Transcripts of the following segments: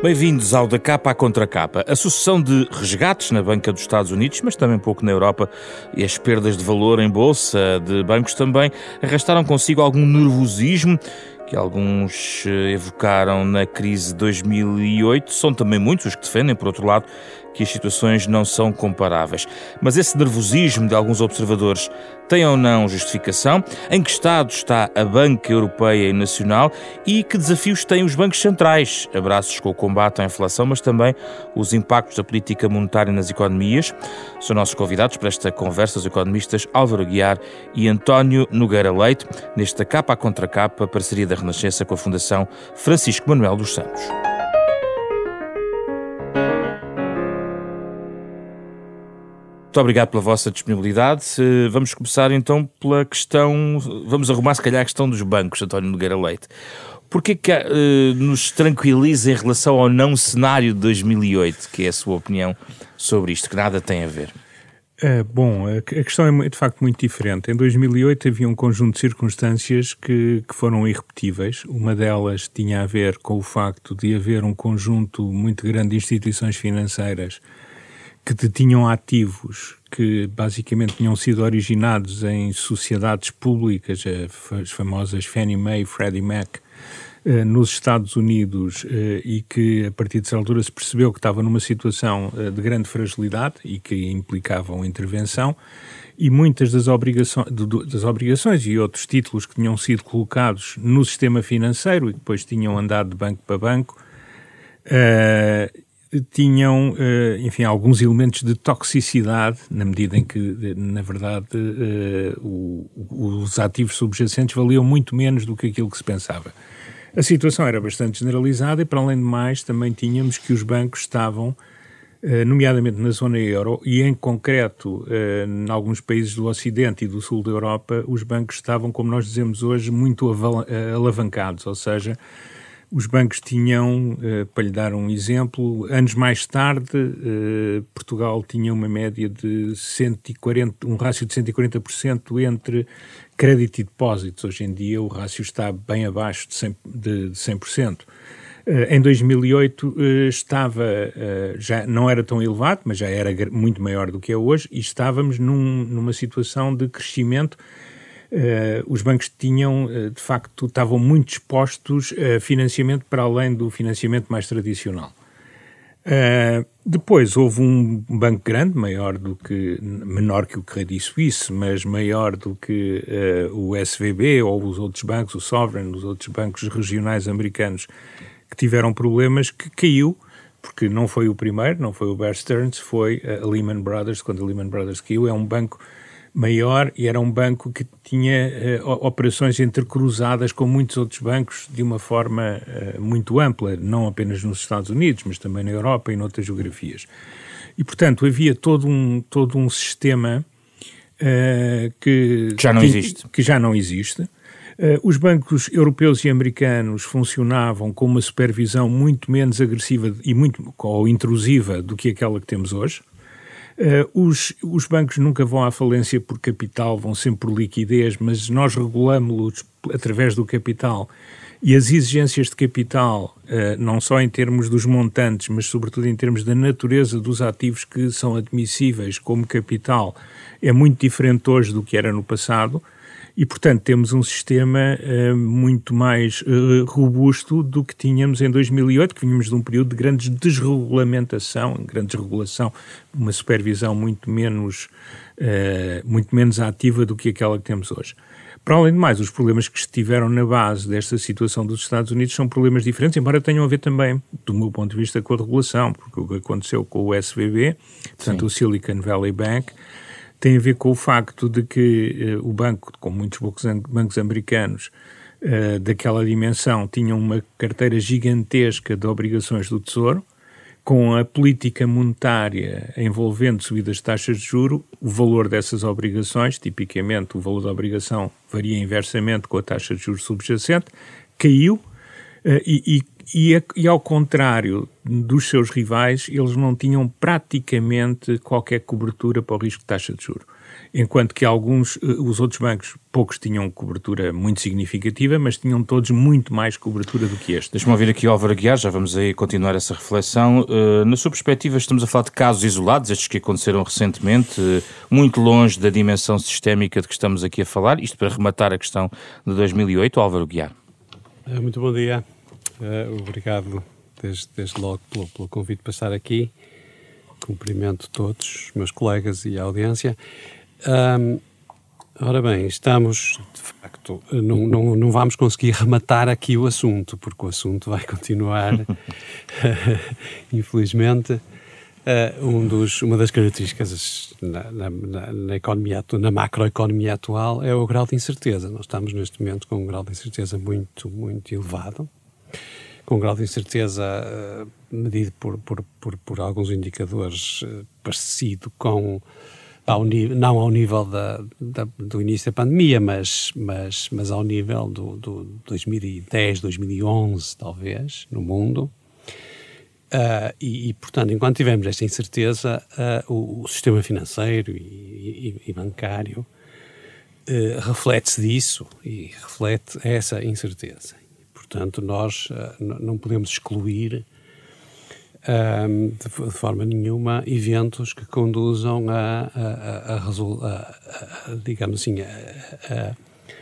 Bem-vindos ao Da Capa à Contra Capa. A sucessão de resgates na banca dos Estados Unidos, mas também pouco na Europa, e as perdas de valor em bolsa de bancos também arrastaram consigo algum nervosismo que alguns eh, evocaram na crise de 2008. São também muitos os que defendem, por outro lado, que as situações não são comparáveis. Mas esse nervosismo de alguns observadores tem ou não justificação? Em que estado está a banca europeia e nacional? E que desafios têm os bancos centrais? Abraços com o combate à inflação, mas também os impactos da política monetária nas economias. São nossos convidados para esta conversa os economistas Álvaro Guiar e António Nogueira Leite, nesta capa a contra capa, parceria da Renascença com a Fundação Francisco Manuel dos Santos. Muito obrigado pela vossa disponibilidade. Vamos começar então pela questão, vamos arrumar se calhar a questão dos bancos, António Nogueira Leite. Porquê que uh, nos tranquiliza em relação ao não cenário de 2008, que é a sua opinião sobre isto, que nada tem a ver? É, bom, a questão é de facto muito diferente. Em 2008 havia um conjunto de circunstâncias que, que, foram irrepetíveis. Uma delas tinha a ver com o facto de haver um conjunto muito grande de instituições financeiras que detinham ativos que basicamente tinham sido originados em sociedades públicas, as famosas Fannie Mae e Freddie Mac, eh, nos Estados Unidos eh, e que a partir de certa altura se percebeu que estava numa situação eh, de grande fragilidade e que implicavam intervenção e muitas das obrigações, das obrigações e outros títulos que tinham sido colocados no sistema financeiro e que depois tinham andado de banco para banco tinham, eh, enfim, alguns elementos de toxicidade, na medida em que, na verdade, eh, os ativos subjacentes valiam muito menos do que aquilo que se pensava. A situação era bastante generalizada e, para além de mais, também tínhamos que os bancos estavam, eh, nomeadamente na zona euro e, em concreto, em alguns países do Ocidente e do Sul da Europa, os bancos estavam, como nós dizemos hoje, muito alavancados, ou seja, os bancos tinham, uh, para lhe dar um exemplo, anos mais tarde, uh, Portugal tinha uma média de 140, um rácio de 140% entre crédito e depósitos. Hoje em dia o rácio está bem abaixo de 100%. De, de 100%. Uh, em 2008 estava, já não era tão elevado, mas já era muito maior do que é hoje, e estávamos num, numa situação de crescimento Uh, os bancos tinham, uh, de facto, estavam muito expostos a financiamento para além do financiamento mais tradicional. Uh, depois houve um banco grande, maior do que, menor que o Credit Suisse, mas maior do que o SVB ou os outros bancos, o Sovereign, os outros bancos regionais americanos, que tiveram problemas, que caiu, porque não foi o primeiro, não foi o Bear Stearns, foi a Lehman Brothers, quando a Lehman Brothers caiu, é um banco maior e era um banco que tinha uh, operações intercruzadas com muitos outros bancos de uma forma uh, muito ampla, não apenas nos Estados Unidos, mas também na Europa e noutras geografias. E, portanto, havia todo um, todo um sistema uh, que, já não que, existe. Que já não existe. os bancos europeus e americanos funcionavam com uma supervisão muito menos agressiva e muito ou intrusiva do que aquela que temos hoje. Uh, os, os bancos nunca vão à falência por capital, vão sempre por liquidez, mas nós regulamos-los através do capital. E as exigências de capital, uh, não só em termos dos montantes, mas sobretudo em termos da natureza dos ativos que são admissíveis como capital, é muito diferente hoje do que era no passado. E, portanto, temos um sistema uh, muito mais uh, robusto do que tínhamos em 2008, que vínhamos de um período de grande desregulamentação, grande desregulação, uma supervisão muito menos, uh, muito menos ativa do que aquela que temos hoje. Para além de mais, os problemas que estiveram na base desta situação dos Estados Unidos são problemas diferentes, embora tenham a ver também, do meu ponto de vista, com a regulação, porque o que aconteceu com o SVB, portanto, Sim. o Silicon Valley Bank, tem a ver com o facto de que uh, o banco, como muitos bancos americanos, uh, daquela dimensão, tinha uma carteira gigantesca de obrigações do Tesouro, com a política monetária envolvendo subidas de taxas de juro, o valor dessas obrigações, tipicamente o valor da obrigação varia inversamente com a taxa de juros subjacente, caiu eh, e, e, e, e, ao contrário dos seus rivais, eles não tinham praticamente qualquer cobertura para o risco de taxa de juro enquanto que alguns, eh, os outros bancos, poucos tinham cobertura muito significativa, mas tinham todos muito mais cobertura do que este. Deixa-me ouvir aqui o Álvaro Aguiar, já vamos aí continuar essa reflexão. Uh, na sua perspectiva, estamos a falar de casos isolados, estes que aconteceram recentemente, uh, muito longe da dimensão sistémica de que estamos aqui a falar, isto para rematar a questão de 2008, Álvaro Aguiar. Muito bom dia, obrigado desde, desde logo pelo, pelo convite para estar aqui. Cumprimento todos os meus colegas e a audiência. Um, ora bem, estamos, de facto, não, não, não vamos conseguir rematar aqui o assunto, porque o assunto vai continuar, infelizmente. Uh, um dos, uma das características na, na, na, na, economia, na macroeconomia atual é o grau de incerteza. Nós estamos neste momento com um grau de incerteza muito, muito elevado, com um grau de incerteza uh, medido por, por, por, por, alguns indicadores uh, parecido com ao não ao nível da, da, do início da pandemia, mas, mas, mas ao nível do, do 2010, 2011, talvez, no mundo. Uh, e, e, portanto, enquanto tivermos esta incerteza, uh, o, o, sistema financeiro e, e, e bancário uh, reflete-se disso e reflete essa incerteza. Portanto, nós não podemos excluir um, de, de, forma nenhuma, eventos que conduzam a, a, a, a digamos assim, a,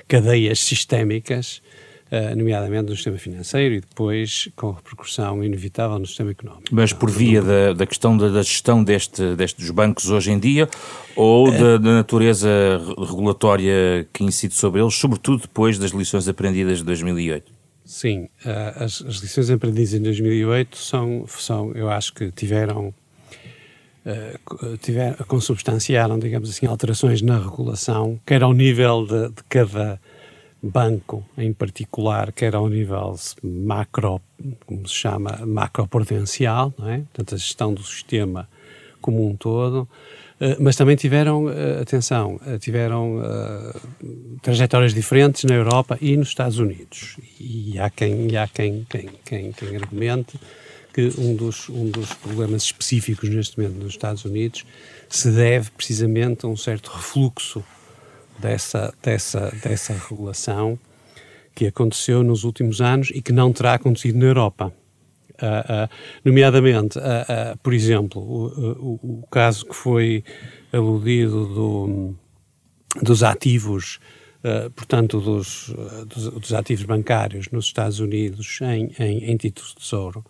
cadeias sistémicas, uh, nomeadamente no sistema financeiro e depois com repercussão inevitável no sistema económico. Mas por via da, da questão da, da, gestão deste, destes bancos hoje em dia ou é. da, da natureza regulatória que incide sobre eles, sobretudo depois das lições aprendidas de 2008? Sim, uh, as, as, lições aprendidas em 2008 são, são eu acho que tiveram, uh, tiver, consubstanciaram, digamos assim, alterações na regulação, quer ao nível de, de cada banco em particular, quer ao nível macro, como se chama, macroprudencial, não é? portanto, a gestão do sistema como um todo, eh, mas também tiveram, eh, atenção, eh, tiveram trajetórias diferentes na Europa e nos Estados Unidos. E há quem, e há quem, quem, quem, quem argumente que um dos, um dos problemas específicos neste momento nos Estados Unidos se deve precisamente a um certo refluxo dessa, dessa, dessa regulação que aconteceu nos últimos anos e que não terá acontecido na Europa. Uh, uh, nomeadamente, uh, por exemplo, o, o, o, caso que foi aludido do, dos ativos, portanto, dos, dos, dos, ativos bancários nos Estados Unidos em, em, em títulos de tesouro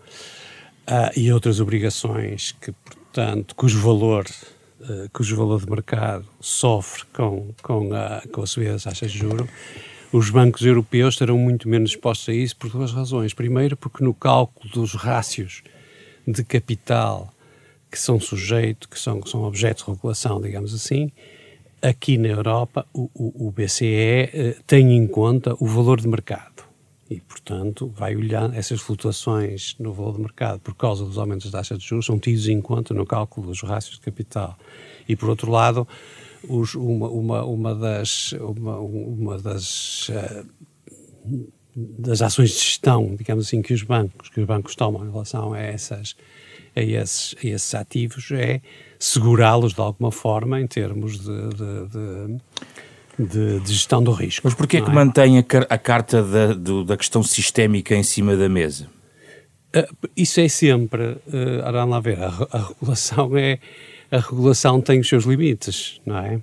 e outras obrigações que, portanto, cujo valor cujo valor de mercado sofre com, com, a, com a subida das taxas de juros, os bancos europeus estarão muito menos expostos a isso por duas razões. Primeiro, porque no cálculo dos rácios de capital que são sujeitos, que são, que são objeto de regulação, digamos assim, aqui na Europa o, o, o BCE eh, tem em conta o valor de mercado e, portanto, vai olhar essas flutuações no valor de mercado por causa dos aumentos da taxa de juros são tidos em conta no cálculo dos rácios de capital. E, por outro lado, os, uma, uma, uma das, uma, uma das, uh, das ações de gestão, digamos assim, que os bancos, que os bancos tomam em relação a, essas, a, esses, a esses ativos é segurá-los de alguma forma em termos de, de, de de, de, gestão do risco. Mas porquê é que mantém a, a carta da, do, da questão sistémica em cima da mesa? Uh, isso é sempre, uh, lá ver, a, a regulação é, a regulação tem os seus limites, não é?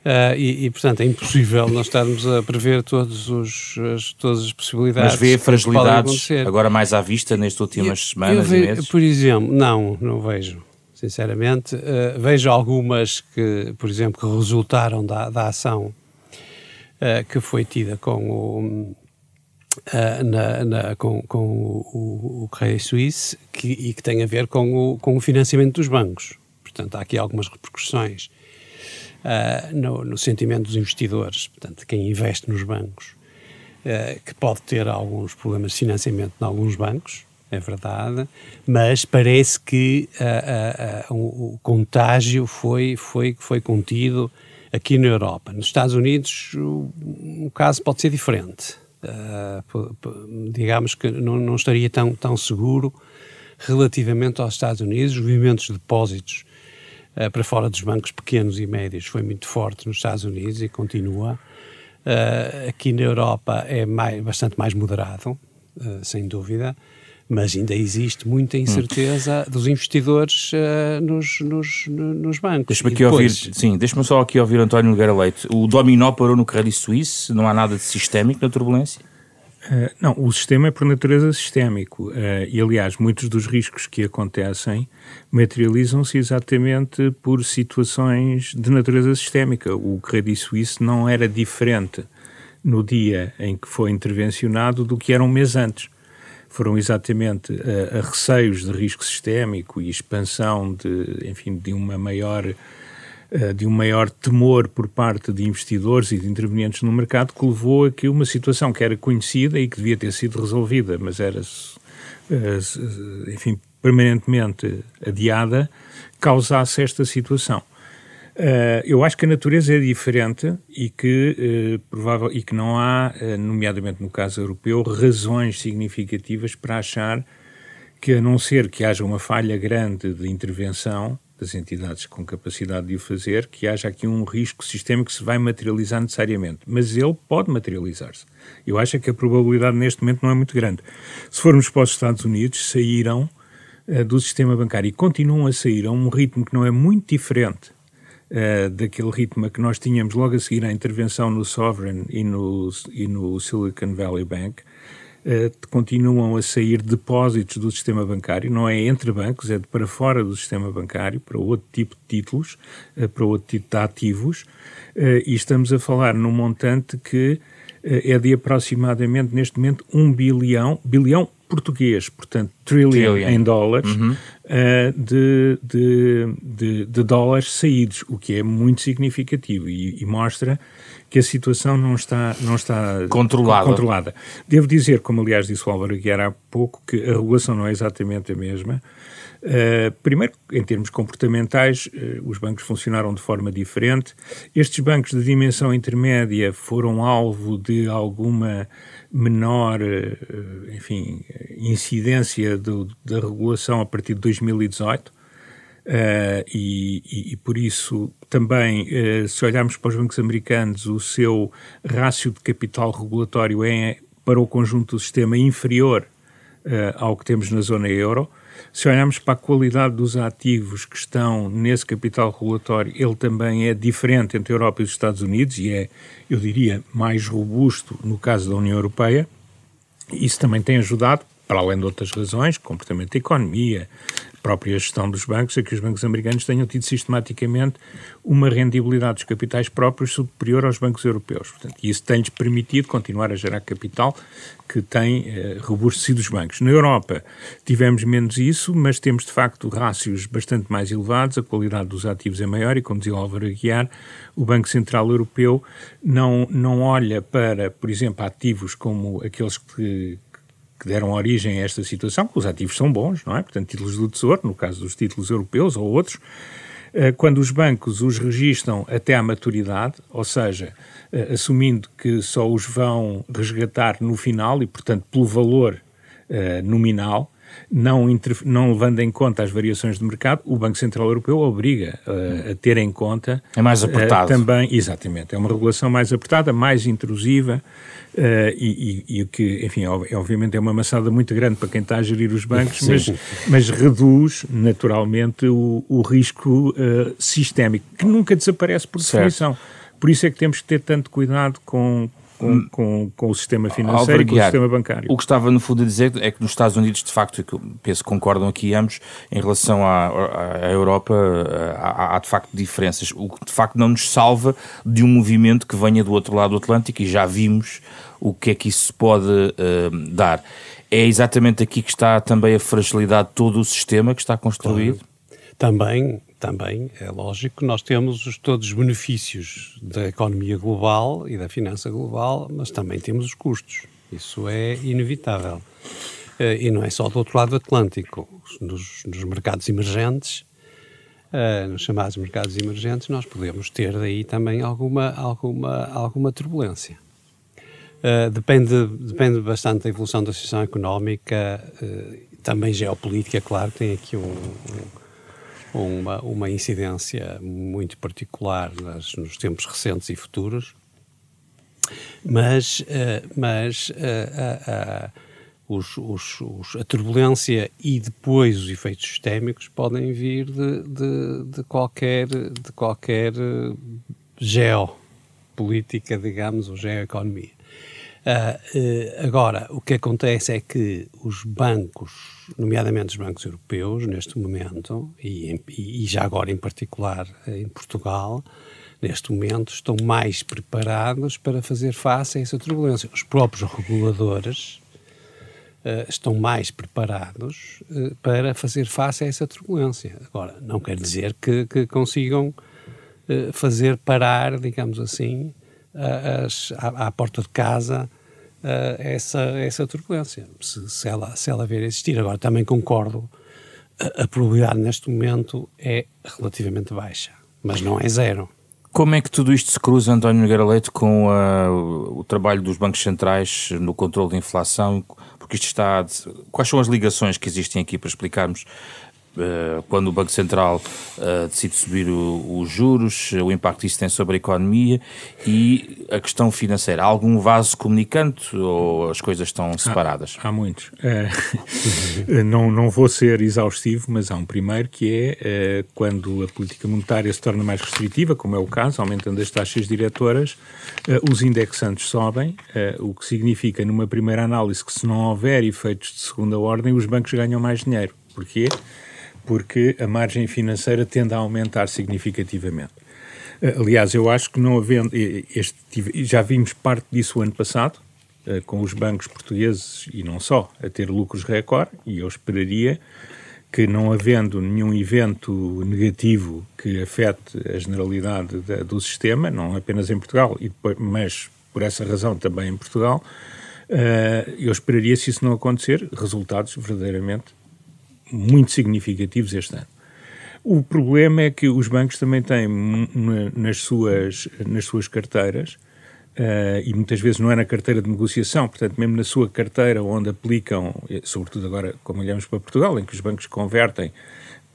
Uh, e, e, portanto, é impossível nós estarmos a prever todos os, as, todas as possibilidades. Mas vê fragilidades agora mais à vista nestas últimas eu, semanas eu e meses? Por exemplo, não, não vejo. Sinceramente, uh, vejo algumas que, por exemplo, que resultaram da, da ação uh, que foi tida com o, na, na, com, com o, o Credit Suisse que, e que tem a ver com o, com o financiamento dos bancos. Portanto, há aqui algumas repercussões uh, no, no, sentimento dos investidores, portanto, quem investe nos bancos, uh, que pode ter alguns problemas de financiamento em alguns bancos, é verdade, mas parece que uh, o, contágio foi, foi, foi contido aqui na Europa. Nos Estados Unidos o, o caso pode ser diferente. digamos que não, não estaria tão, tão seguro relativamente aos Estados Unidos, os movimentos de depósitos uh, para fora dos bancos pequenos e médios foi muito forte nos Estados Unidos e continua. Uh, aqui na Europa é mais, bastante mais moderado, uh, sem dúvida, mas ainda existe muita hum. incerteza hum. dos investidores nos, nos, nos, bancos. Deixa-me aqui depois... ouvir, sim, deixa-me só aqui ouvir António Nogueira Leite. O dominó parou no Credit Suisse, não há nada de sistémico na turbulência? Uh, não, o sistema é por natureza sistémico uh, e, aliás, muitos dos riscos que acontecem materializam-se exatamente por situações de natureza sistémica. O Credit Suisse não era diferente no dia em que foi intervencionado do que era um mês antes. Foram exatamente uh, receios de risco sistémico e expansão de, enfim, de uma maior eh, de um maior temor por parte de investidores e de intervenientes no mercado que levou a que uma situação que era conhecida e que devia ter sido resolvida, mas era, eh, enfim, permanentemente adiada, causasse esta situação. Eu acho que a natureza é diferente e que, provável, e que não há, nomeadamente no caso europeu, razões significativas para achar que, a não ser que haja uma falha grande de intervenção, das entidades com capacidade de o fazer, que haja aqui um risco sistémico que se vai materializar necessariamente. Mas ele pode materializar-se. Eu acho que a probabilidade neste momento não é muito grande. Se formos para os Estados Unidos, saíram uh, do sistema bancário e continuam a sair a um ritmo que não é muito diferente uh, daquele ritmo que nós tínhamos logo a seguir à intervenção no Sovereign e no, e no Silicon Valley Bank continuam a sair depósitos do sistema bancário, não é entre bancos, é de para fora do sistema bancário, para outro tipo de títulos, uh, para outro tipo de ativos, uh, e estamos a falar num montante que é de aproximadamente, neste momento, um bilhão, bilhão português, portanto, trillion, trillion. em dólares, uhum. uh, de, de, de, de, dólares saídos, o que é muito significativo e, e, mostra que a situação não está, não está controlada. controlada. Devo dizer, como aliás disse o Álvaro Guiar há pouco, que a regulação não é exatamente a mesma. Uh, primeiro, em termos comportamentais, uh, os bancos funcionaram de forma diferente. Estes bancos de dimensão intermédia foram alvo de alguma menor, uh, enfim, incidência do, da regulação a partir de 2018. Uh, e, e, e, por isso também, se olharmos para os bancos americanos, o seu rácio de capital regulatório é, para o conjunto do sistema, inferior ao que temos na zona euro. Se olharmos para a qualidade dos ativos que estão nesse capital regulatório, ele também é diferente entre a Europa e os Estados Unidos e é, eu diria, mais robusto no caso da União Europeia. Isso também tem ajudado, para além de outras razões, comportamento da economia, própria gestão dos bancos, é que os bancos americanos tenham tido sistematicamente uma rendibilidade dos capitais próprios superior aos bancos europeus. Portanto, isso tem-lhes permitido continuar a gerar capital que tem eh, robustecido os bancos. Na Europa tivemos menos isso, mas temos de facto rácios bastante mais elevados, a qualidade dos ativos é maior e, como dizia o Álvaro Aguiar, o Banco Central Europeu não, não olha para, por exemplo, ativos como aqueles que que deram origem a esta situação, que os ativos são bons, não é? Portanto, títulos do Tesouro, no caso dos títulos europeus ou outros, eh, quando os bancos os registram até à maturidade, ou seja, eh, assumindo que só os vão resgatar no final e, portanto, pelo valor uh, nominal, não, não levando em conta as variações de mercado, o Banco Central Europeu obriga uh, a ter em conta. É mais apertado. Uh, também, exatamente. É uma regulação mais apertada, mais intrusiva. Uh, e, e, o que, enfim, obviamente é uma maçada muito grande para quem está a gerir os bancos, mas, mas, reduz naturalmente o, o risco sistémico, que nunca desaparece por definição. Por isso é que temos que ter tanto cuidado com, com, com, com, o sistema financeiro e com o sistema bancário. O que estava no fundo a dizer é que nos Estados Unidos, de facto, que eu penso que concordam aqui ambos, em relação à, à Europa, há, há, de facto diferenças. O que de facto não nos salva de um movimento que venha do outro lado do Atlântico e já vimos o que é que isso pode uh, dar. É exatamente aqui que está também a fragilidade de todo o sistema que está construído? Claro. Também, também é lógico que nós temos os, todos os benefícios da economia global e da finança global, mas também temos os custos. Isso é inevitável. Uh, e não é só do outro lado do Atlântico. Nos, nos mercados emergentes, uh, nos chamados mercados emergentes, nós podemos ter daí também alguma, alguma, alguma turbulência. Uh, depende, depende bastante da evolução da situação económica, também geopolítica, claro, tem aqui um, um, uma, uma incidência muito particular nas, nos tempos recentes e futuros. Mas, mas os, os, os, a turbulência e depois os efeitos sistémicos podem vir de, de, de qualquer, de qualquer eh, geopolítica, digamos, ou geoeconomia. Uh, uh, agora, o que acontece é que os bancos, nomeadamente os bancos europeus, neste momento, e, e, já agora em particular em Portugal, neste momento, estão mais preparados para fazer face a essa turbulência. Os próprios reguladores uh, estão mais preparados uh, para fazer face a essa turbulência. Agora, não quer dizer que, que consigam uh, fazer parar, digamos assim, as, à, à, porta de casa essa, essa turbulência, se, se, ela, se ela vier a existir. Agora, também concordo, a, a probabilidade neste momento é relativamente baixa, mas não é zero. Como é que tudo isto se cruza, António Nogueira Leite, com uh, o trabalho dos bancos centrais no controle da inflação porque isto está. Quais são as ligações que existem aqui para explicarmos quando o Banco Central uh, decide subir o, os juros, o impacto que isso tem sobre a economia e a questão financeira. Há algum vaso comunicante ou as coisas estão separadas? Há, há muitos. Uh, não, não vou ser exaustivo, mas há um primeiro que é quando a política monetária se torna mais restritiva, como é o caso, aumentando as taxas diretoras, os indexantes sobem, o que significa, numa primeira análise, que se não houver efeitos de segunda ordem, os bancos ganham mais dinheiro. Porquê? Porque a margem financeira tende a aumentar significativamente. Eh, aliás, eu acho que não havendo. Este, já vimos parte disso o ano passado, eh, com os bancos portugueses e não só, a ter lucros recorde, e eu esperaria que, não havendo nenhum evento negativo que afete a generalidade da, do sistema, não apenas em Portugal, depois, mas por essa razão também em Portugal, uh, eu esperaria, se isso não acontecer, resultados verdadeiramente muito significativos este ano. O problema é que os bancos também têm nas suas, nas suas carteiras, uh, e muitas vezes não é na carteira de negociação, portanto, mesmo na sua carteira onde aplicam, sobretudo agora, como olhamos para Portugal, em que os bancos convertem,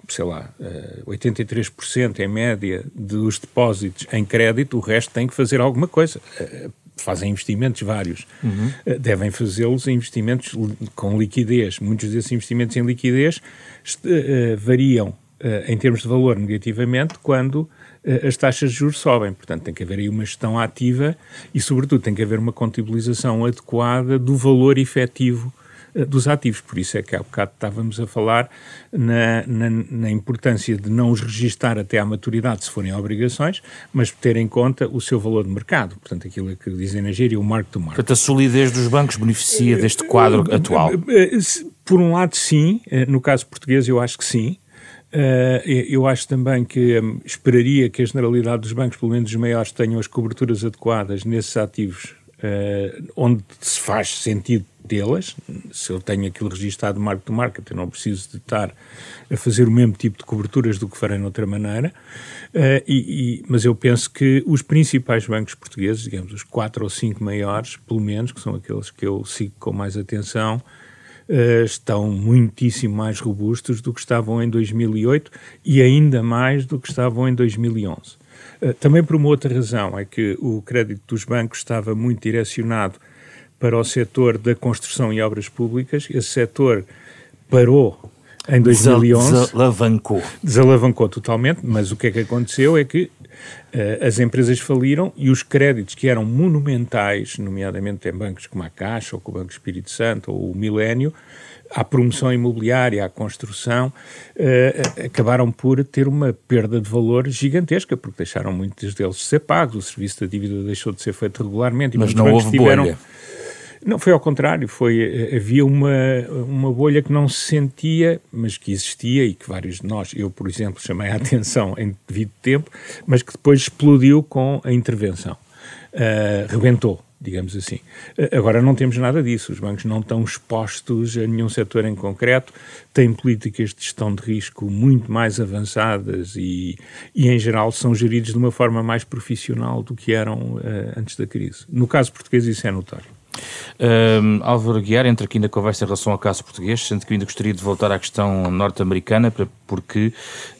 sei lá, uh, eh, 83% em média dos depósitos em crédito, o resto tem que fazer alguma coisa. Uh, fazem investimentos vários, uhum. Eh, devem fazê-los investimentos com liquidez. Muitos desses investimentos em liquidez uh, variam uh, em termos de valor negativamente quando as taxas de juros sobem. Portanto, tem que haver aí uma gestão ativa e, sobretudo, tem que haver uma contabilização adequada do valor efetivo eh, dos ativos. Por isso é que há bocado estávamos a falar na, na, na, importância de não os registar até à maturidade, se forem obrigações, mas ter em conta o seu valor de mercado. Portanto, aquilo que dizem na gíria, o mark to market. Portanto, a solidez dos bancos beneficia deste quadro eh, atual? Eh, por um lado, sim. No caso português, eu acho que sim. eu acho também que hum, esperaria que a generalidade dos bancos, pelo menos os maiores, tenham as coberturas adequadas nesses ativos uh, onde se faz sentido tê-las. Se eu tenho aquilo registado marco to market, eu não preciso de estar a fazer o mesmo tipo de coberturas do que farei noutra maneira. Uh, e, e, mas eu penso que os principais bancos portugueses, digamos, os quatro ou cinco maiores, pelo menos, que são aqueles que eu sigo com mais atenção, Uh, estão muitíssimo mais robustos do que estavam em 2008 e ainda mais do que estavam em 2011. Eh, também por uma outra razão, é que o crédito dos bancos estava muito direcionado para o setor da construção e obras públicas. Esse setor parou em 2011. Desalavancou. Desalavancou totalmente, mas o que é que aconteceu é que uh, as empresas faliram e os créditos que eram monumentais, nomeadamente em bancos como a Caixa, ou como o Banco Espírito Santo, ou o Milénio, à promoção imobiliária, à construção, uh, acabaram por ter uma perda de valor gigantesca, porque deixaram muitos deles de ser pagos, o serviço da dívida deixou de ser feito regularmente. Mas não houve tiveram, bolha. Não, foi ao contrário. Foi, eh, havia uma, uma bolha que não se sentia, mas que existia e que vários de nós, eu, por exemplo, chamei a atenção em devido tempo, mas que depois explodiu com a intervenção. Uh, rebentou digamos assim. Agora não temos nada disso, os bancos não estão expostos a nenhum setor em concreto, têm políticas de gestão de risco muito mais avançadas e, e em geral, são geridos de uma forma mais profissional do que eram uh, antes da crise. No caso português isso é notório. Um, Álvaro Guiar entra aqui na conversa em relação ao caso português, sendo que ainda gostaria de voltar à questão norte-americana, porque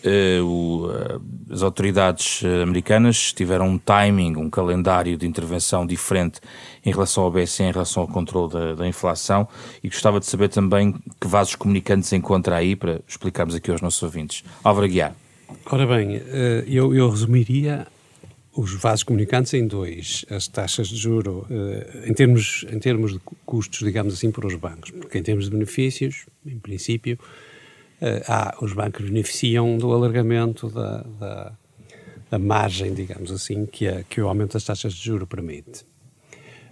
uh, o, uh, as autoridades eh, americanas tiveram um timing, um calendário de intervenção diferente em relação ao BCE, em relação ao controle da, da inflação, e gostava de saber também que vasos comunicantes encontra aí para explicarmos aqui aos nossos ouvintes. Álvaro Guiar. Ora bem, eu, eu resumiria os vasos comunicantes em dois, as taxas de juro uh, em, termos, em termos de custos, digamos assim, para os bancos, porque em termos de benefícios, em princípio, uh, há, os bancos beneficiam do alargamento da, da, da margem, digamos assim, que, a, que o aumento das taxas de juro permite.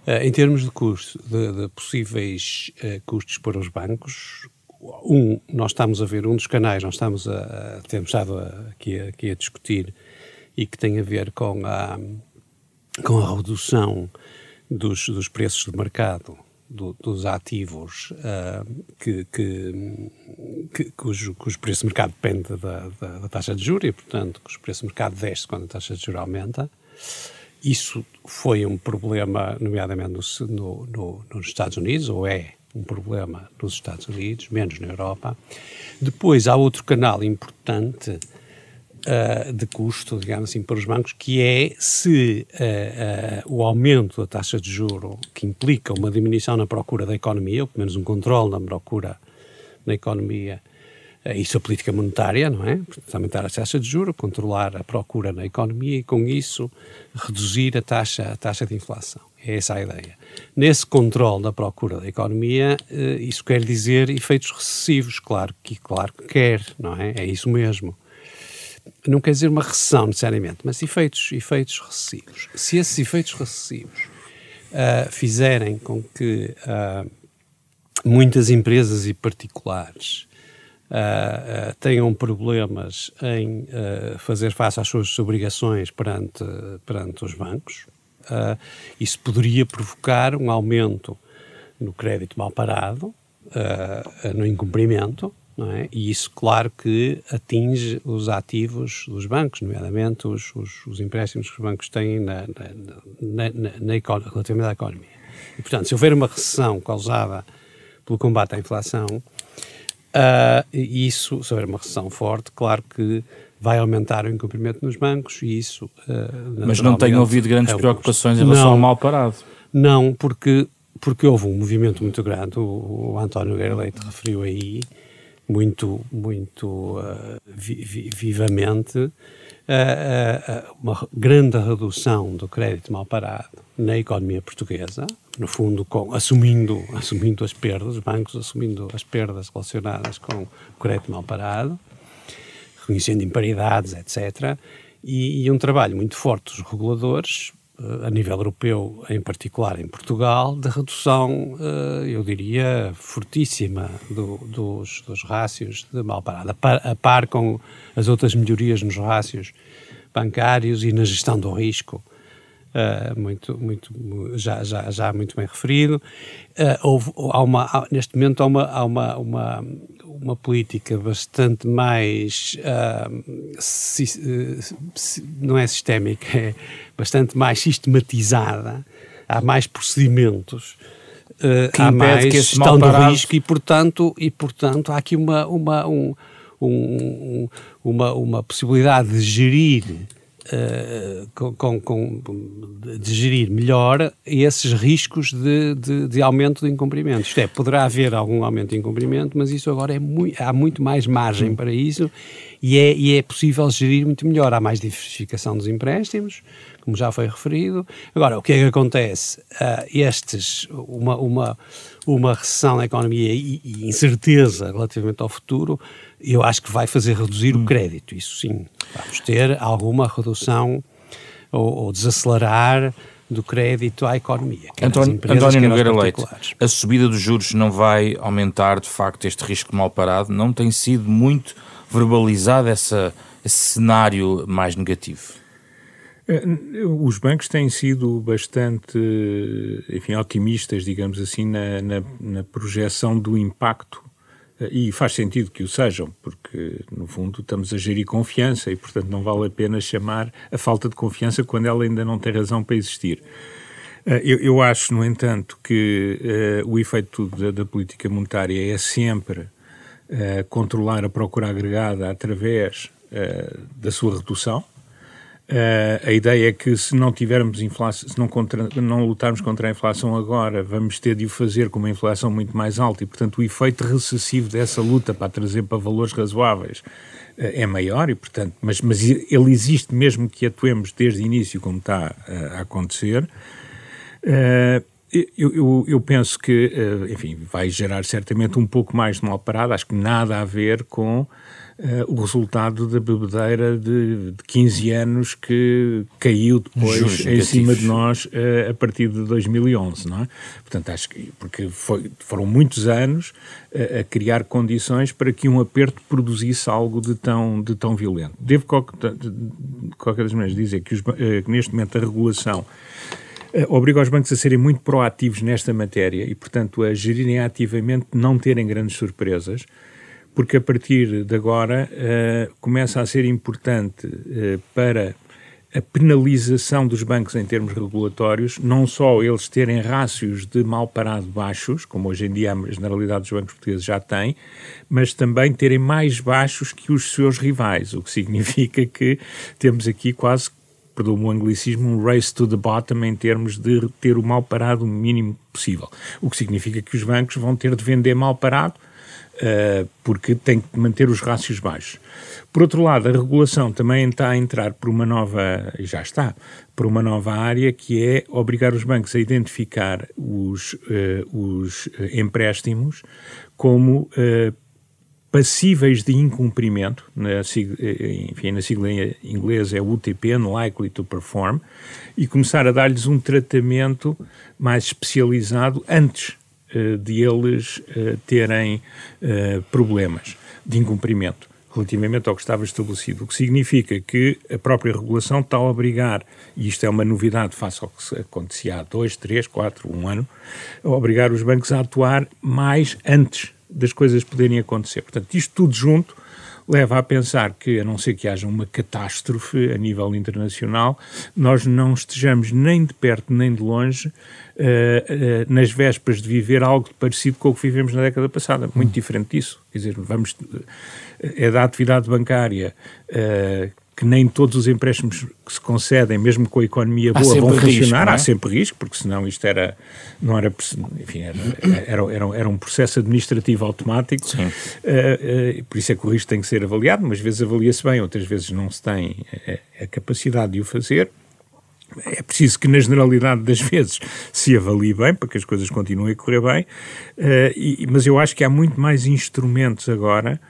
Uh, em termos de custo, de, de possíveis custos para os bancos, um, nós estamos a ver um dos canais, nós estamos a, a temos estado a, aqui, aqui a discutir e que tem a ver com a, com a redução dos, dos preços de mercado do, dos ativos uh, que, que, que, cujo, cujo preço de mercado depende da, da, da, taxa de juros e, portanto, cujo preço de mercado desce quando a taxa de juros aumenta. Isso foi um problema, nomeadamente no, no, no, nos Estados Unidos, ou é um problema nos Estados Unidos, menos na Europa. Depois há outro canal importante uh, de custo, digamos assim, para os bancos, que é se uh, uh, o aumento da taxa de juro, que implica uma diminuição na procura da economia, ou pelo menos um controle na procura na economia, isso a política monetária, não é? Aumentar a taxa de juro, controlar a procura na economia e, com isso, reduzir a taxa, a taxa de inflação. É essa a ideia. Nesse controle da procura da economia, isso quer dizer efeitos recessivos, claro que, claro que quer, não é? É isso mesmo não quer dizer uma recessão necessariamente, mas efeitos, efeitos recessivos. Se esses efeitos recessivos uh, fizerem com que uh, muitas empresas e particulares uh, tenham problemas em fazer face às suas obrigações perante, perante os bancos, isso poderia provocar um aumento no crédito mal parado, no incumprimento, é? E isso, claro, que atinge os ativos dos bancos, nomeadamente os, os, os empréstimos que os bancos têm na, na, na, na economia, relativamente à economia. E, portanto, se houver uma recessão causada pelo combate à inflação, uh, isso, se houver uma recessão forte, claro que vai aumentar o incumprimento nos bancos e isso. Uh, Mas não tem ouvido grandes é preocupações em relação não, ao mal parado? Não, porque, porque houve um movimento muito grande, o, o António Guerra Leite referiu aí, muito, muito uh, vi, vi, vivamente uh, uh, uma grande redução do crédito mal parado na economia portuguesa, no fundo com, assumindo, assumindo as perdas, os bancos assumindo as perdas relacionadas com o crédito mal parado, reconhecendo imparidades, etc., e, e um trabalho muito forte dos reguladores a nível europeu, em particular em Portugal, de redução, eh, eu diria, fortíssima do, dos, dos rácios de mal parado, a par, a par com as outras melhorias nos rácios bancários e na gestão do risco, Uh, muito, muito, já, já, já muito bem referido. Uh, houve, há uma, há, neste momento há uma, há uma, uma, uma política bastante mais, uh, si, si, não é sistémica, é bastante mais sistematizada, há mais procedimentos. que há mais que gestão do risco e portanto, e portanto há aqui uma, uma, um, um, uma, uma possibilidade de gerir Uh, com, com, de gerir melhor esses riscos de, de, de, aumento de incumprimento. Isto é, poderá haver algum aumento de incumprimento, mas isso agora é muito, há muito mais margem para isso e é, e é possível gerir muito melhor. Há mais diversificação dos empréstimos, como já foi referido. Agora, o que é que acontece? Uh, estes, uma, uma, uma recessão na economia e, e incerteza relativamente ao futuro, eu acho que vai fazer reduzir hum. o crédito, isso sim. Vamos ter alguma redução ou, ou desacelerar do crédito à economia. António, empresas, António Nogueira Leite, a subida dos juros não vai aumentar de facto este risco mal parado? Não tem sido muito verbalizado essa, esse cenário mais negativo? Eh, os bancos têm sido bastante, enfim, otimistas, digamos assim, na, na, na projeção do impacto eh, e faz sentido que o sejam, porque no fundo estamos a gerir confiança e, portanto, não vale a pena chamar a falta de confiança quando ela ainda não tem razão para existir. Eh, eu, eu acho, no entanto, que uh, o efeito da, da, política monetária é sempre uh, controlar a procura agregada através uh, da sua redução Uh, a ideia é que se não tivermos inflação, se não, contra, não lutarmos contra a inflação agora, vamos ter de o fazer com uma inflação muito mais alta e, portanto, o efeito recessivo dessa luta para trazer para valores razoáveis uh, é maior e, portanto, mas, mas ele existe mesmo que atuemos desde o início, como está uh, a acontecer. Eu, eu, eu, penso que, enfim, vai gerar certamente um pouco mais de mal parado, acho que nada a ver com Uh, o resultado da bebedeira de, de 15 anos que caiu depois Juros em cima de nós uh, a partir de 2011, não é? Portanto, acho que porque foi, foram muitos anos uh, a criar condições para que um aperto produzisse algo de tão, de tão violento. Devo, de qualquer das maneiras, dizer que, os, que neste momento a regulação obriga os bancos a serem muito proativos nesta matéria e, portanto, a gerirem ativamente, não terem grandes surpresas porque a partir de agora uh, começa a ser importante uh, para a penalização dos bancos em termos regulatórios, não só eles terem rácios de mal parado baixos, como hoje em dia a generalidade dos bancos portugueses já tem, mas também terem mais baixos que os seus rivais, o que significa que temos aqui quase, perdão o anglicismo, um race to the bottom em termos de ter o mal parado o mínimo possível. O que significa que os bancos vão ter de vender mal parado porque tem que manter os rácios baixos. Por outro lado, a regulação também está a entrar por uma nova, já está, por uma nova área que é obrigar os bancos a identificar os, uh, os empréstimos como uh, passíveis de incumprimento, na sigla, enfim, na sigla inglesa é UTP, Unlikely to Perform, e começar a dar-lhes um tratamento mais especializado antes eh, de eles eh, terem eh, problemas de incumprimento relativamente ao que estava estabelecido, o que significa que a própria regulação está a obrigar, e isto é uma novidade face ao que acontecia há dois, três, quatro, um ano, a obrigar os bancos a atuar mais antes das coisas poderem acontecer. Portanto, isto tudo junto leva a pensar que, a não ser que haja uma catástrofe a nível internacional, nós não estejamos nem de perto nem de longe uh, uh, nas vésperas de viver algo parecido com o que vivemos na década passada, muito diferente disso. Quer dizer, vamos, é da atividade bancária que nem todos os empréstimos que se concedem, mesmo com a economia boa, vão funcionar. Risco, é? Há sempre risco, porque senão isto era, não era, enfim, era, era, era, era um processo administrativo automático. Uh, uh, por isso é que o risco tem que ser avaliado, mas às vezes avalia-se bem, outras vezes não se tem a, a capacidade de o fazer. É preciso que, na generalidade das vezes, se avalie bem, para que as coisas continuem a correr bem, uh, e, mas eu acho que há muito mais instrumentos agora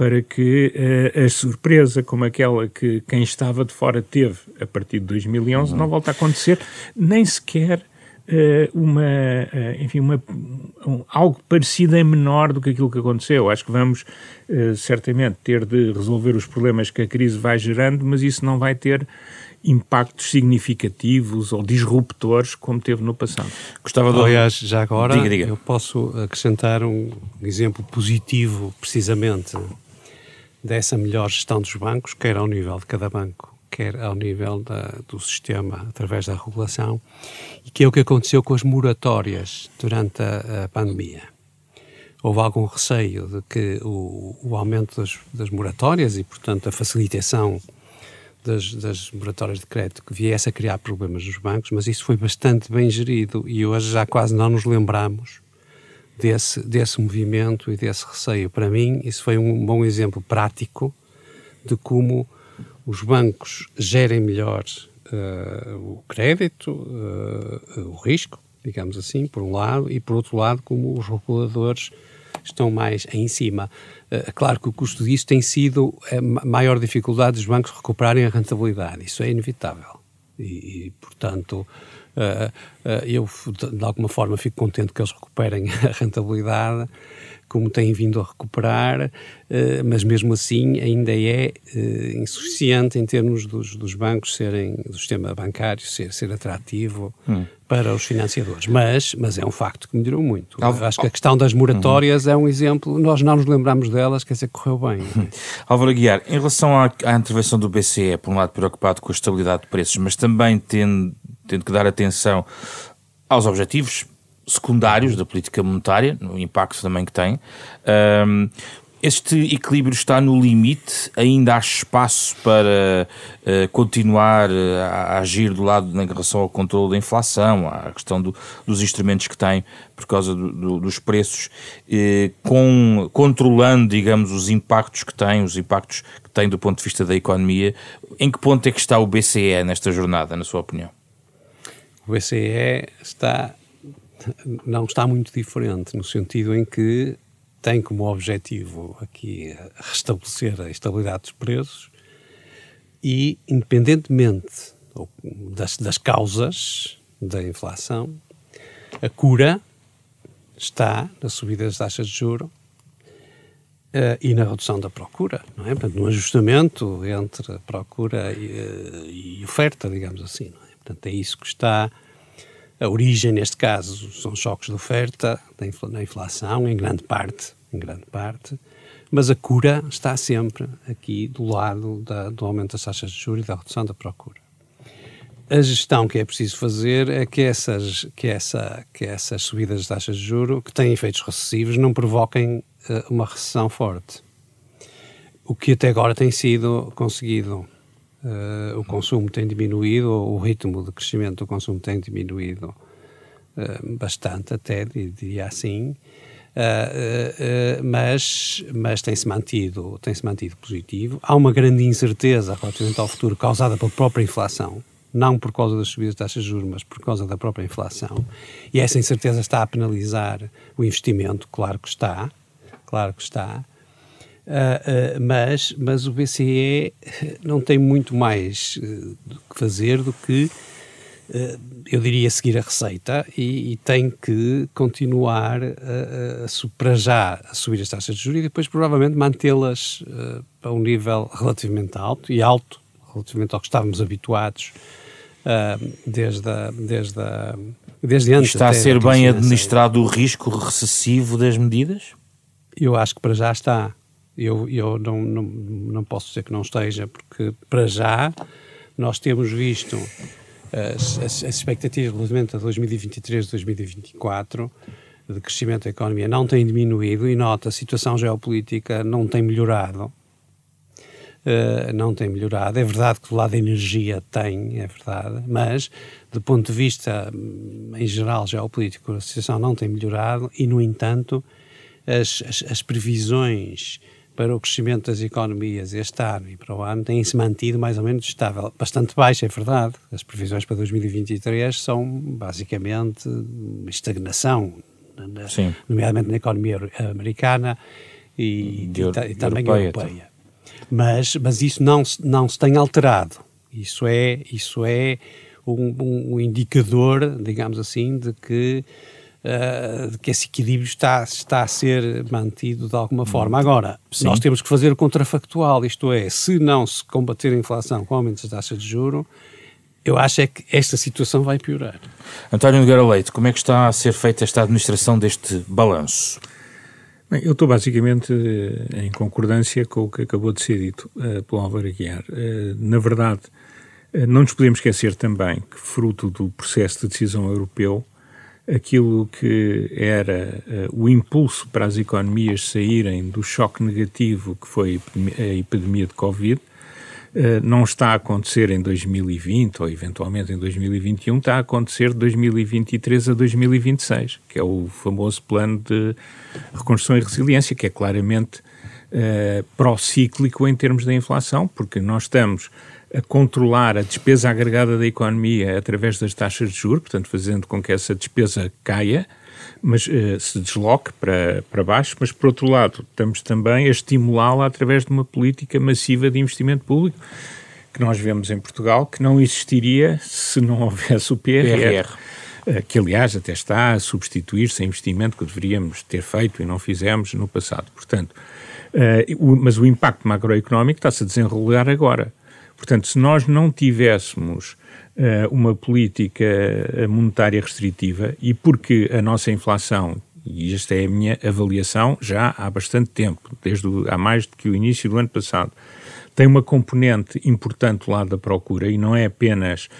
para que uh, a surpresa como aquela que quem estava de fora teve a partir de 2011 uhum. não volta a acontecer, nem sequer uh, uma, uh, enfim, uma, um, algo parecido em menor do que aquilo que aconteceu. Acho que vamos certamente ter de resolver os problemas que a crise vai gerando, mas isso não vai ter impactos significativos ou disruptores como teve no passado. Gostava de... Aliás, já agora diga, diga. eu posso acrescentar um exemplo positivo precisamente dessa melhor gestão dos bancos, quer ao nível de cada banco, quer ao nível da, do sistema através da regulação, e que é o que aconteceu com as moratórias durante a, a pandemia. Houve algum receio de que o, o aumento das, das, moratórias e, portanto, a facilitação das, das moratórias de crédito que viesse a criar problemas nos bancos, mas isso foi bastante bem gerido e hoje já quase não nos lembramos desse, desse movimento e desse receio. Para mim, isso foi um bom exemplo prático de como os bancos gerem melhor uh, o crédito, uh, o risco, digamos assim, por um lado, e por outro lado, como os reguladores estão mais em cima. Uh, claro que o custo disso tem sido a maior dificuldade dos bancos recuperarem a rentabilidade, isso é inevitável. E, e portanto, eu, de alguma forma, fico contente que eles recuperem a rentabilidade como têm vindo a recuperar, eh, mas mesmo assim ainda é eh, insuficiente em termos dos, dos bancos serem, do sistema bancário ser, ser atrativo hum. para os financiadores. Mas, mas é um facto que melhorou muito. Alvo, acho que a questão das moratórias é um exemplo, nós não nos lembramos delas, quer dizer, correu bem. Hum. Álvaro Aguiar, em relação à, à, intervenção do BCE, por um lado preocupado com a estabilidade de preços, mas também tendo, tendo que dar atenção aos objetivos secundários da política monetária, no impacto também que tem. Um, este equilíbrio está no limite? Ainda há espaço para uh, continuar a, agir do lado em relação ao controle da inflação, à questão do, dos instrumentos que tem por causa do, do, dos preços, uh, com, controlando, digamos, os impactos que tem, os impactos que tem do ponto de vista da economia. Em que ponto é que está o BCE nesta jornada, na sua opinião? O BCE está não está muito diferente, no sentido em que tem como objetivo aqui restabelecer a estabilidade dos preços e, independentemente das, das causas da inflação, a cura está na subida das taxas de juro Uh, e na redução da procura, não é? Portanto, no ajustamento entre procura e, uh, e oferta, digamos assim, não é? Portanto, é isso que está a origem, neste caso, são choques de oferta na inflação, em grande parte, em grande parte, mas a cura está sempre aqui do lado da, do aumento das taxas de juros e da redução da procura. A gestão que é preciso fazer é que essas, que essa, que essas subidas de taxas de juros, que têm efeitos recessivos, não provoquem uh, uma recessão forte. O que até agora tem sido conseguido Uh, o consumo tem diminuído, o ritmo de crescimento do consumo tem diminuído uh, bastante, até diria assim, uh, mas, mas tem-se mantido, tem -se mantido positivo. Há uma grande incerteza relativamente ao futuro causada pela própria inflação, não por causa das subidas de taxas de juros, mas por causa da própria inflação. E essa incerteza está a penalizar o investimento, claro que está, claro que está. Uh, uh, mas, mas o BCE não tem muito mais uh, que fazer do que, eu diria, seguir a receita e, e tem que continuar a, a, para já a subir as taxas de juros e depois provavelmente mantê-las a um nível relativamente alto e alto relativamente ao que estávamos habituados desde, a, desde, a, desde antes. Está a ser bem administrado o risco recessivo das medidas? Eu acho que para já está eu, eu não, não, não posso dizer que não esteja, porque para já nós temos visto as, as, as expectativas relativamente a 2023 e 2024 de crescimento da economia não têm diminuído e nota a situação geopolítica não tem melhorado. Uh, não tem melhorado. É verdade que do lado da energia tem, é verdade, mas do ponto de vista, em geral, geopolítico, a situação não tem melhorado e, no entanto, as, as, as previsões para o crescimento das economias este ano e para o ano têm-se mantido mais ou menos estável. Bastante baixo, é verdade. As previsões para 2023 são basicamente estagnação, Sim. nomeadamente na economia americana e, e, e também europeia. europeia. Mas, mas isso não, não se tem alterado. Isso é, isso é um, um indicador, digamos assim, de que uh, que esse equilíbrio está, está a ser mantido de alguma forma. Agora, Sim. nós temos que fazer o contrafactual, isto é, se não se combater a inflação com aumento das taxas de juro, eu acho é que esta situação vai piorar. António Nogueira Leite, como é que está a ser feita esta administração deste balanço? Bem, eu estou basicamente eh, em concordância com o que acabou de ser dito uh, pelo Álvaro Aguiar. Uh, na verdade, uh, não nos podemos esquecer também que, fruto do processo de decisão europeu, aquilo que era uh, o impulso para as economias saírem do choque negativo que foi a epidemia de Covid, uh, não está a acontecer em 2020 ou eventualmente em 2021, está a acontecer de 2023 a 2026, que é o famoso plano de reconstrução e resiliência, que é claramente uh, pró-cíclico em termos da inflação, porque nós estamos a controlar a despesa agregada da economia através das taxas de juros, portanto, fazendo com que essa despesa caia, mas uh, se desloque para, para baixo, mas por outro lado, estamos também a estimulá-la através de uma política massiva de investimento público. que nós vemos em Portugal que não existiria se não houvesse o PRR. PRR. Eh, que aliás até está a substituir-se a investimento que deveríamos ter feito e não fizemos no passado. Portanto, o, mas o impacto macroeconómico está-se a desenrolar agora. Portanto, se nós não tivéssemos uh, uma política monetária restritiva e porque a nossa inflação, e esta é a minha avaliação já há bastante tempo, desde o, há mais do que o início do ano passado, tem uma componente importante lado da procura e não é apenas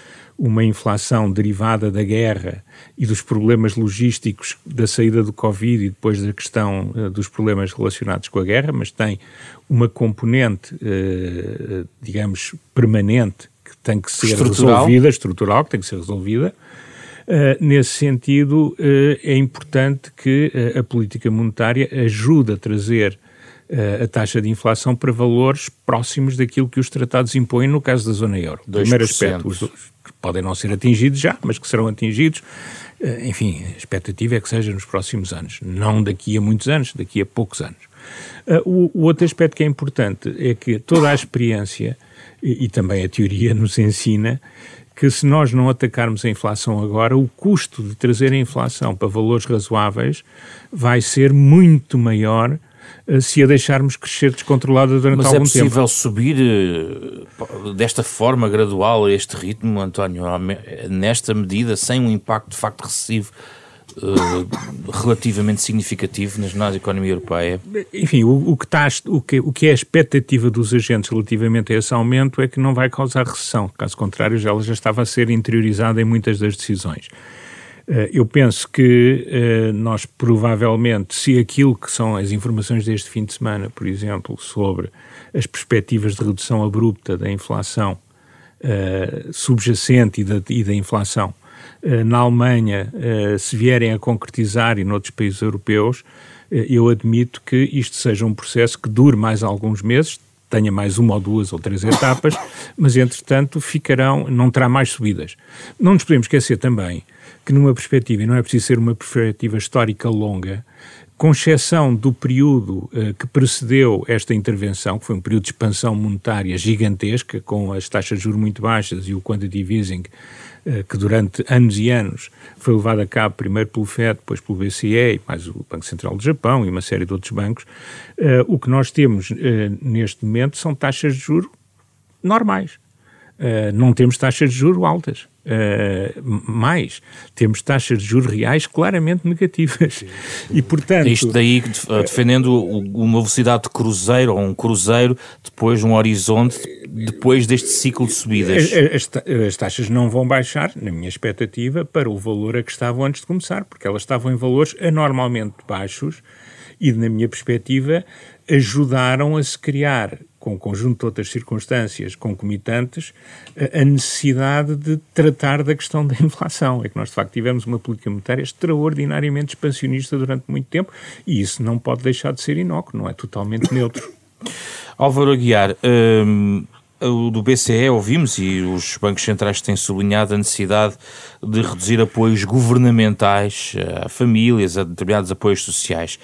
uma inflação derivada da guerra e dos problemas logísticos da saída do Covid e depois da questão uh, dos problemas relacionados com a guerra, mas tem uma componente, uh, digamos, permanente que tem que ser estrutural. resolvida, estrutural, que tem que ser resolvida. Uh, nesse sentido, é importante que a política monetária ajude a trazer a taxa de inflação para valores próximos daquilo que os tratados impõem no caso da zona euro. 2%. Primeiro aspecto, os, que podem não ser atingidos já, mas que serão atingidos. Eh, enfim, a expectativa é que seja nos próximos anos, não daqui a muitos anos, daqui a poucos anos. Eh, o, o outro aspecto que é importante é que toda a experiência e, e também a teoria nos ensina que se nós não atacarmos a inflação agora, o custo de trazer a inflação para valores razoáveis vai ser muito maior eh, se a deixarmos crescer descontrolada durante Mas algum tempo. Mas é possível tempo. subir uh, desta forma gradual a este ritmo, António, nesta medida, sem um impacto de facto recessivo uh, relativamente significativo na economia europeia? Enfim, o, o, que está, o, que, o que é a expectativa dos agentes relativamente a esse aumento é que não vai causar recessão. Caso contrário, ela já estava a ser interiorizada em muitas das decisões. Eh, eu penso que uh, nós provavelmente, se aquilo que são as informações deste fim de semana, por exemplo, sobre as perspectivas de redução abrupta da inflação uh, subjacente e da, e da inflação uh, na Alemanha se vierem a concretizar e noutros países europeus, eu admito que isto seja um processo que dure mais alguns meses, tenha mais uma ou duas ou três etapas, mas entretanto ficarão, não terá mais subidas. Não nos podemos esquecer também que numa perspectiva, e não é preciso ser uma perspectiva histórica longa, com exceção do período uh, que precedeu esta intervenção, que foi um período de expansão monetária gigantesca, com as taxas de juros muito baixas e o quantitative easing, uh, que durante anos e anos foi levado a cabo primeiro pelo FED, depois pelo BCE, mais o Banco Central do Japão e uma série de outros bancos, uh, o que nós temos neste momento são taxas de juros normais. não temos taxas de juros altas. Uh, mais, temos taxas de juros reais claramente negativas. Sim. E, portanto... Isto daí defendendo uma velocidade de cruzeiro, ou um cruzeiro, depois um horizonte, depois deste ciclo de subidas. As, as, taxas não vão baixar, na minha expectativa, para o valor a que estavam antes de começar, porque elas estavam em valores anormalmente baixos e, na minha perspectiva, ajudaram a se criar com um conjunto de outras circunstâncias concomitantes, a necessidade de tratar da questão da inflação. É que nós, de facto, tivemos uma política monetária extraordinariamente expansionista durante muito tempo e isso não pode deixar de ser inócuo, não é totalmente neutro. Álvaro Aguiar, hum, o do BCE ouvimos e os bancos centrais têm sublinhado a necessidade de reduzir apoios governamentais a famílias, a determinados apoios sociais.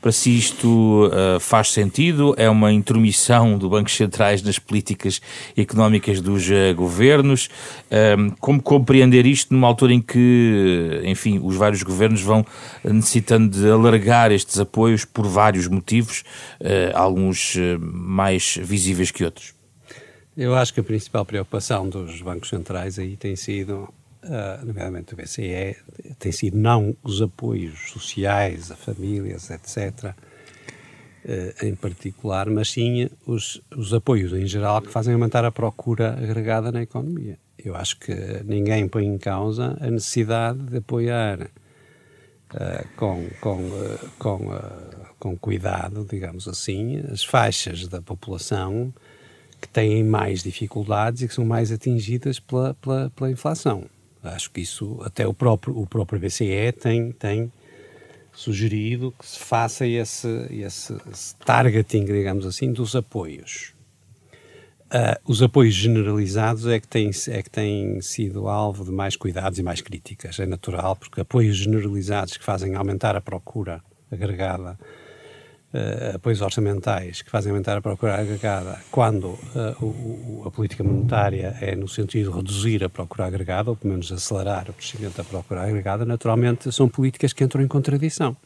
Para si isto uh, faz sentido? É uma intromissão do Banco Centrais nas políticas económicas dos uh, governos? Uh, como compreender isto numa altura em que, enfim, os vários governos vão necessitando de alargar estes apoios por vários motivos, eh, alguns mais visíveis que outros? Eu acho que a principal preocupação dos bancos centrais aí tem sido uh, nomeadamente o BCE, tem sido não os apoios sociais a famílias, etc., uh, ah, em particular, mas sim os, os apoios em geral que fazem aumentar a procura agregada na economia. Eu acho que ninguém põe em causa a necessidade de apoiar uh, com, com, com, com cuidado, digamos assim, as faixas da população que têm mais dificuldades e que são mais atingidas pela, pela, pela inflação. Acho que isso, até o próprio, o próprio BCE tem, tem sugerido que se faça esse, esse, esse targeting, digamos assim, dos apoios. Uh, os apoios generalizados é que, têm, é que têm sido alvo de mais cuidados e mais críticas. É natural, porque apoios generalizados que fazem aumentar a procura agregada uh, apoios orçamentais que fazem aumentar a procura agregada quando uh, o, a política monetária é no sentido de reduzir a procura agregada, ou pelo menos acelerar o crescimento da procura agregada, naturalmente são políticas que entram em contradição.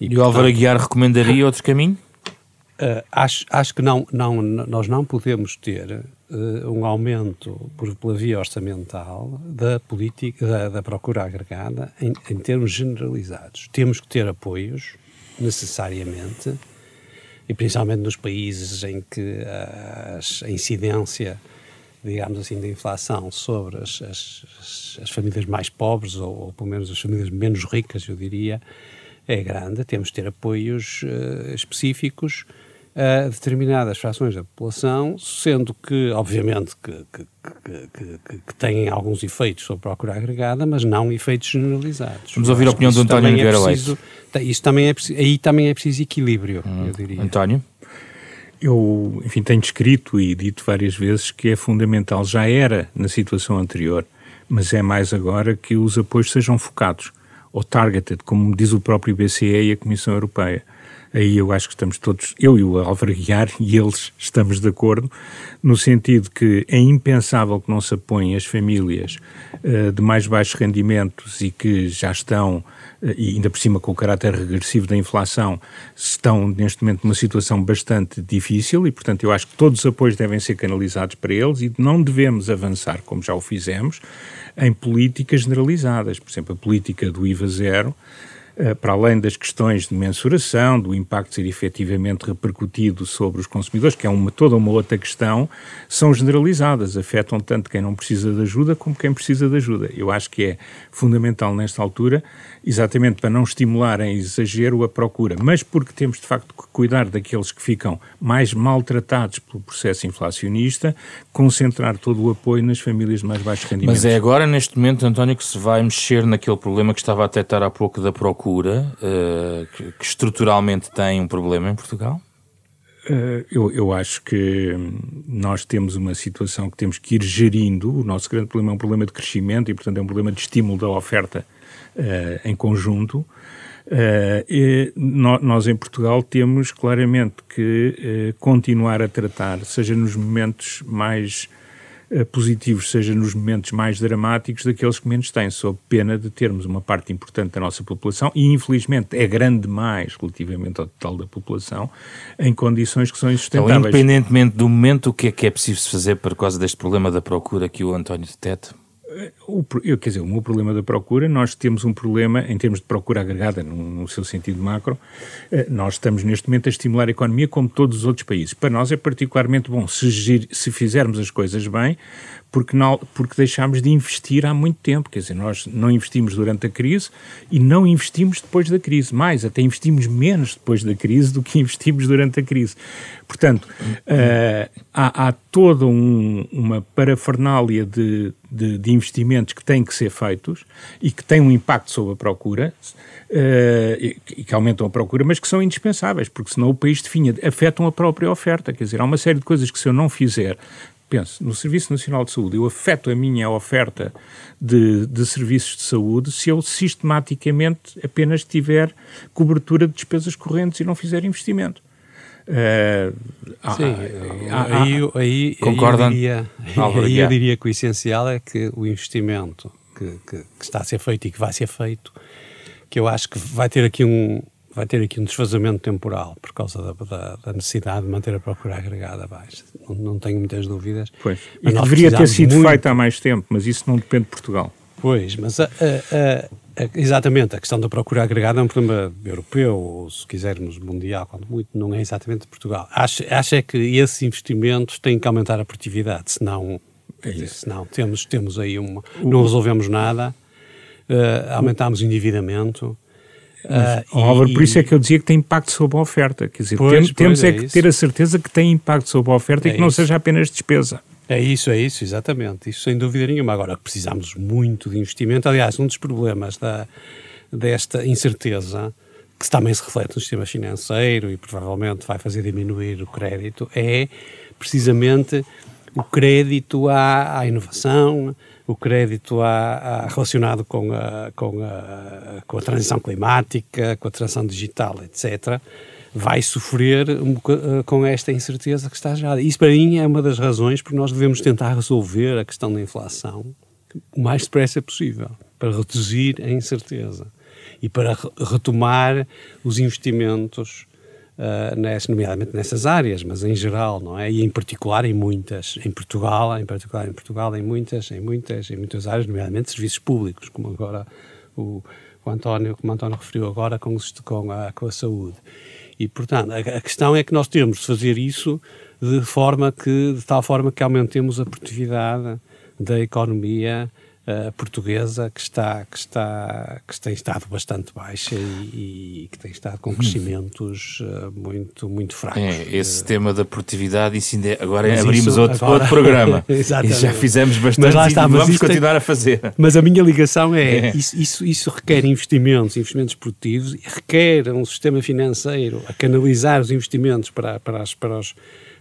E, e o Álvaro Aguiar recomendaria outro caminho? Uh, acho, acho que não, não, nós não podemos ter uh, um aumento por, pela via orçamental da política da, da procura agregada em, em, termos generalizados. Temos que ter apoios necessariamente e principalmente nos países em que a incidência digamos assim, da inflação sobre as, as, as famílias mais pobres, ou, ou, pelo menos as famílias menos ricas, eu diria, é grande. Temos de ter apoios uh, específicos a determinadas frações da população, sendo que, obviamente, que, que, que, que, têm alguns efeitos sobre a procura agregada, mas não efeitos generalizados. Vamos ouvir a opinião do António Nogueira é. Isso também é, aí também é preciso equilíbrio, hum. eu diria. António? Eu, enfim, tenho escrito e dito várias vezes que é fundamental, já era na situação anterior, mas é mais agora que os apoios sejam focados ou targeted, como diz o próprio BCE e a Comissão Europeia aí eu acho que estamos todos, eu e o Álvaro Guiar, e eles estamos de acordo, no sentido que é impensável que não se apoiem as famílias uh, de mais baixos rendimentos e que já estão, uh, e ainda por cima com o caráter regressivo da inflação, estão neste momento numa situação bastante difícil e, portanto, eu acho que todos os apoios devem ser canalizados para eles e não devemos avançar, como já o fizemos, em políticas generalizadas. Por exemplo, a política do IVA zero para além das questões de mensuração, do impacto ser efetivamente repercutido sobre os consumidores, que é uma, toda uma outra questão, são generalizadas, afetam tanto quem não precisa de ajuda como quem precisa de ajuda. Eu acho que é fundamental nesta altura, exatamente para não estimular em exagero a procura, mas porque temos de facto que cuidar daqueles que ficam mais maltratados pelo processo inflacionista, concentrar todo o apoio nas famílias de mais baixos rendimentos. Mas é agora, neste momento, António, que se vai mexer naquele problema que estava a detectar há pouco da procura uh, que, estruturalmente tem um problema em Portugal? Uh, eu, eu, acho que nós temos uma situação que temos que ir gerindo. O nosso grande problema é um problema de crescimento e, portanto, é um problema de estímulo da oferta em conjunto. Uh, nós em Portugal temos claramente que uh, continuar a tratar, seja nos momentos mais eh, positivos, seja nos momentos mais dramáticos, daqueles que menos têm, sob pena de termos uma parte importante da nossa população, e infelizmente é grande demais relativamente ao total da população, em condições que são insustentáveis. Então, independentemente do momento, o que é que é preciso fazer por causa deste problema da procura que o António deteta? O, eu, quer dizer, o meu problema da procura, nós temos um problema em termos de procura agregada, no, no, seu sentido macro, eh, nós estamos neste momento a estimular a economia como todos os outros países. Para nós é particularmente bom se, se fizermos as coisas bem, porque, não, porque deixámos de investir há muito tempo. Quer dizer, nós não investimos durante a crise e não investimos depois da crise. Mais, até investimos menos depois da crise do que investimos durante a crise. Portanto, uh, há, há, toda um, uma parafernália de, de, de, investimentos que têm que ser feitos e que têm um impacto sobre a procura uh, e, que aumentam a procura, mas que são indispensáveis, porque senão o país definha, afetam a própria oferta. Quer dizer, há uma série de coisas que se eu não fizer pense, no Serviço Nacional de Saúde, eu afeto a minha oferta de, de serviços de saúde se eu sistematicamente apenas tiver cobertura de despesas correntes e não fizer investimento. Uh, Sim, há, aí, há, aí, concordam? Aí eu, diria, aí eu diria que o essencial é que o investimento que, que, que está a ser feito e que vai ser feito, que eu acho que vai ter aqui um, vai ter aqui um desfazamento temporal por causa da, da, da necessidade de manter a procura agregada baixa. Não, não tenho muitas dúvidas. Pois. E deveria ter sido muito... feito há mais tempo, mas isso não depende de Portugal. Pois, mas a, a, a, exatamente a questão da procura agregada é um problema europeu, ou se quisermos mundial, quando muito, não é exatamente de Portugal. Acho, acho é que esses investimentos têm que aumentar a produtividade, senão, é senão temos, temos aí uma. Não resolvemos nada, uh, aumentamos o endividamento. Mas, uh, Álvaro, e, por isso é que eu dizia que tem impacto sobre a oferta. Quer dizer, pois, temos, pois, temos é, é que ter a certeza que tem impacto sobre a oferta é e que não seja apenas despesa. É isso, é isso, exatamente. Isso sem dúvida nenhuma. Agora, precisamos muito de investimento. Aliás, um dos problemas da, desta incerteza, que também se reflete no sistema financeiro e provavelmente vai fazer diminuir o crédito, é precisamente o crédito à, à inovação, o crédito a, a, relacionado com a, com, a, com a transição climática, com a transição digital, etc., vai sofrer um, com esta incerteza que está gerada. Isso para mim é uma das razões porque nós devemos tentar resolver a questão da inflação o mais depressa possível, para reduzir a incerteza e para retomar os investimentos uh, nomeadamente nessas áreas, mas em geral, não é? E em particular em muitas, em Portugal, em particular em Portugal, em muitas, em muitas, em muitas áreas, nomeadamente serviços públicos, como agora o, o António, como António referiu agora com, com, a, com a saúde. E, portanto, a, a, questão é que nós temos de fazer isso de forma que, de tal forma que aumentemos a produtividade da economia uh, portuguesa que está que está que tem estado bastante baixa e, e que tem estado com hum. crescimentos uh, muito muito fracos. É, esse uh, tema da produtividade isso ainda é, agora abrimos outro, agora, outro programa e já fizemos bastante mas lá está, e vamos continuar tem, a fazer. Mas a minha ligação é, é. Isso, isso, isso requer investimentos, investimentos produtivos, requer um sistema financeiro a canalizar os investimentos para para, as, para os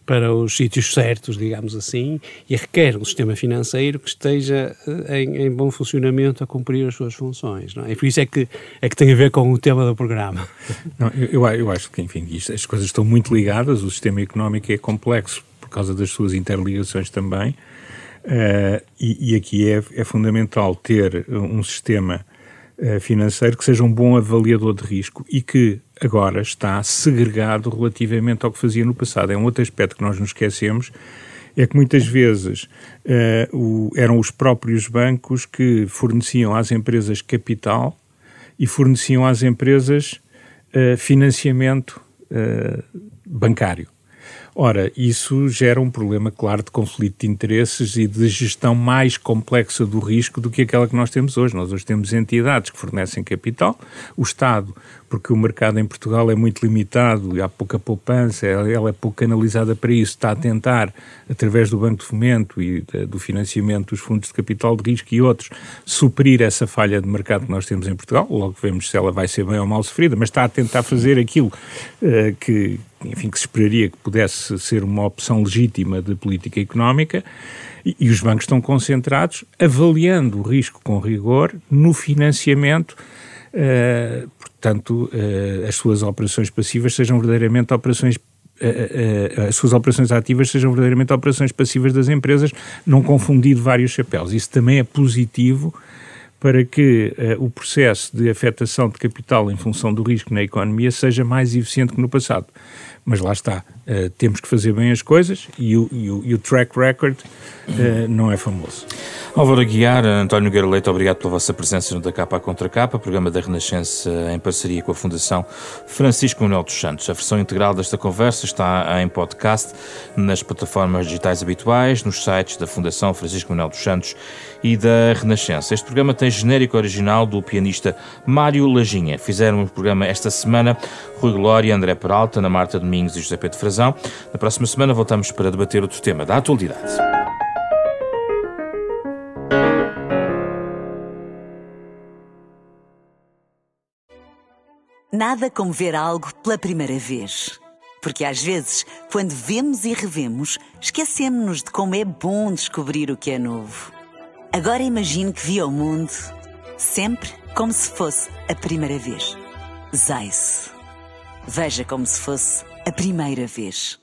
para os sítios certos, digamos assim, e requer um sistema financeiro que esteja eh, em, em, bom funcionamento a cumprir as suas funções. Não é? E por isso é que, é que tem a ver com o tema do programa. Não, eu, eu acho que, enfim, isto, as coisas estão muito ligadas, o sistema económico é complexo por causa das suas interligações também, uh, e, e, aqui é, é fundamental ter um sistema uh, financeiro que seja um bom avaliador de risco e que agora está segregado relativamente ao que fazia no passado. É um outro aspecto que nós nos esquecemos, é que muitas vezes uh, o, eram os próprios bancos que forneciam às empresas capital e forneciam às empresas uh, financiamento uh, bancário. Ora, isso gera um problema, claro, de conflito de interesses e de gestão mais complexa do risco do que aquela que nós temos hoje. Nós hoje temos entidades que fornecem capital, o Estado, porque o mercado em Portugal é muito limitado e há pouca poupança, ela é pouco canalizada para isso, está a tentar, através do Banco de Fomento e do financiamento dos fundos de capital de risco e outros, suprir essa falha de mercado que nós temos em Portugal. Logo vemos se ela vai ser bem ou mal sofrida, mas está a tentar fazer aquilo uh, que enfim, que se esperaria que pudesse ser uma opção legítima de política económica, e, e os bancos estão concentrados, avaliando o risco com rigor no financiamento, uh, portanto, uh, as suas operações passivas sejam verdadeiramente operações uh, as suas operações ativas sejam verdadeiramente operações passivas das empresas, não confundindo vários chapéus. Isso também é positivo para que uh, o processo de afetação de capital em função do risco na economia seja mais eficiente que no passado. Mas lá está, uh, temos que fazer bem as coisas e o, e o, e o track record uh, não é famoso. Álvaro Aguiar, António Guerra Leite, obrigado pela vossa presença no Da Capa à Contra Capa, programa da Renascença em parceria com a Fundação Francisco Manuel dos Santos. A versão integral desta conversa está em podcast nas plataformas digitais habituais, nos sites da Fundação Francisco Manuel dos Santos e da Renascença. Este programa tem genérico original do pianista Mário Lajinha. Fizeram o programa esta semana Rui Glória, André Peralta, Ana Marta Domingos e José Pedro Frazão. Na próxima semana voltamos para debater outro tema da atualidade. Nada como ver algo pela primeira vez. Porque às vezes, quando vemos e revemos, esquecemos-nos de como é bom descobrir o que é novo. Agora imagine que viu o mundo sempre como se fosse a primeira vez. Zais. Veja como se fosse a primeira vez.